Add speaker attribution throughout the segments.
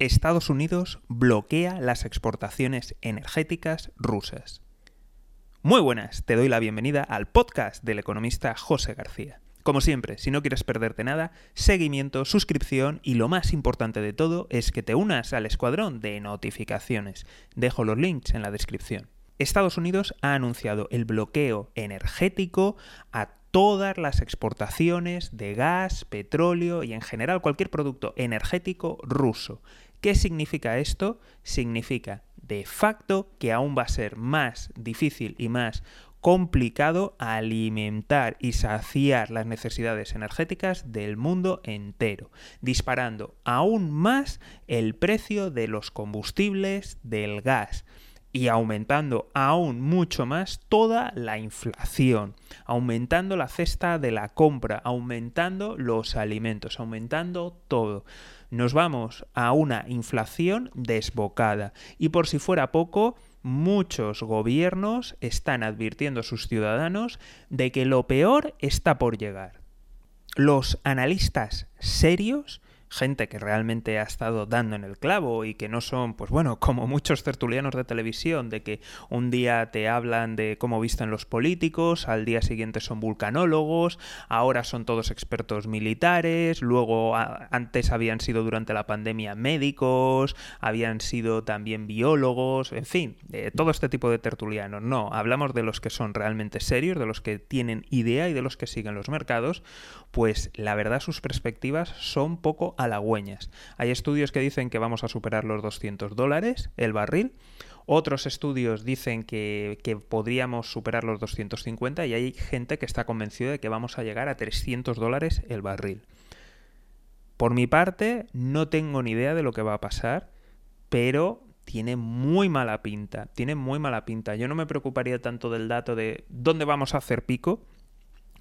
Speaker 1: Estados Unidos bloquea las exportaciones energéticas rusas. Muy buenas, te doy la bienvenida al podcast del economista José García. Como siempre, si no quieres perderte nada, seguimiento, suscripción y lo más importante de todo es que te unas al escuadrón de notificaciones. Dejo los links en la descripción. Estados Unidos ha anunciado el bloqueo energético a todas las exportaciones de gas, petróleo y en general cualquier producto energético ruso. ¿Qué significa esto? Significa de facto que aún va a ser más difícil y más complicado alimentar y saciar las necesidades energéticas del mundo entero, disparando aún más el precio de los combustibles, del gas y aumentando aún mucho más toda la inflación, aumentando la cesta de la compra, aumentando los alimentos, aumentando todo. Nos vamos a una inflación desbocada y por si fuera poco, muchos gobiernos están advirtiendo a sus ciudadanos de que lo peor está por llegar. Los analistas serios gente que realmente ha estado dando en el clavo y que no son, pues bueno, como muchos tertulianos de televisión, de que un día te hablan de cómo visten los políticos, al día siguiente son vulcanólogos, ahora son todos expertos militares, luego antes habían sido durante la pandemia médicos, habían sido también biólogos, en fin, todo este tipo de tertulianos. No, hablamos de los que son realmente serios, de los que tienen idea y de los que siguen los mercados, pues la verdad sus perspectivas son poco Hay estudios que dicen que vamos a superar los 200 dólares el barril, otros estudios dicen que, que, podríamos superar los 250 y hay gente que está convencida de que vamos a llegar a 300 dólares el barril. Por mi parte, no tengo ni idea de lo que va a pasar, pero tiene muy mala pinta, tiene muy mala pinta. Yo no me preocuparía tanto del dato de dónde vamos a hacer pico,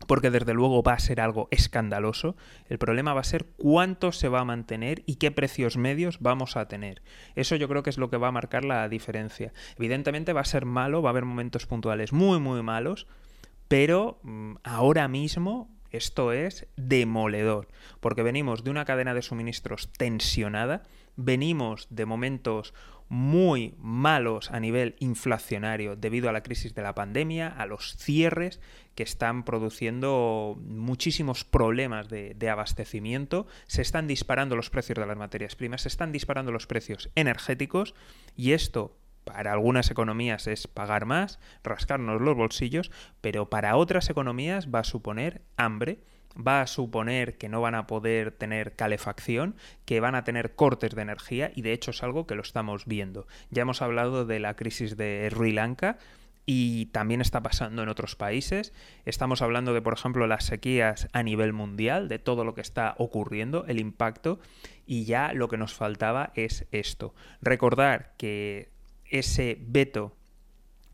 Speaker 1: porque desde luego va a ser algo escandaloso. El problema va a ser cuánto se va a mantener y qué precios medios vamos a tener. Eso yo creo que es lo que va a marcar la diferencia. Evidentemente va a ser malo, va a haber momentos puntuales muy, muy malos, pero mm, ahora mismo esto es demoledor, porque venimos de una cadena de suministros tensionada, venimos de momentos muy malos a nivel inflacionario debido a la crisis de la pandemia, a los cierres que están produciendo muchísimos problemas de, abastecimiento, se están disparando los precios de las materias primas, se están disparando los precios energéticos y esto para algunas economías es pagar más, rascarnos los bolsillos, pero para otras economías va a suponer hambre va a suponer que no van a poder tener calefacción, que van a tener cortes de energía y de hecho es algo que lo estamos viendo. Ya hemos hablado de la crisis de Sri Lanka, y también está pasando en otros países. Estamos hablando de, por ejemplo, las sequías a nivel mundial, de todo lo que está ocurriendo, el impacto, y ya lo que nos faltaba es esto. Recordar que ese veto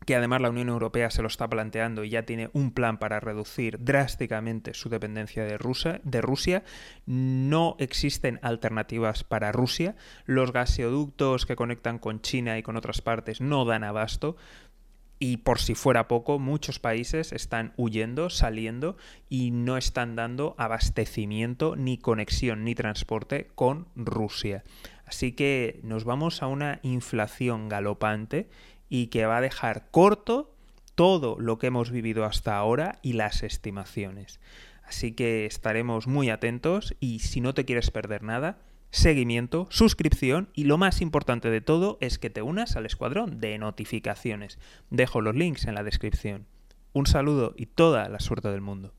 Speaker 1: que además la Unión Europea se lo está planteando y ya tiene un plan para reducir drásticamente su dependencia de Rusia, de Rusia. No existen alternativas para Rusia. Los gaseoductos que conectan con China y con otras partes no dan abasto. Y por si fuera poco, muchos países están huyendo, saliendo y no están dando abastecimiento, ni conexión, ni transporte con Rusia. Así que nos vamos a una inflación galopante y que va a dejar corto todo lo que hemos vivido hasta ahora y las estimaciones. Así que estaremos muy atentos y si no te quieres perder nada, seguimiento, suscripción y lo más importante de todo es que te unas al escuadrón de notificaciones. Dejo los links en la descripción. Un saludo y toda la suerte del mundo.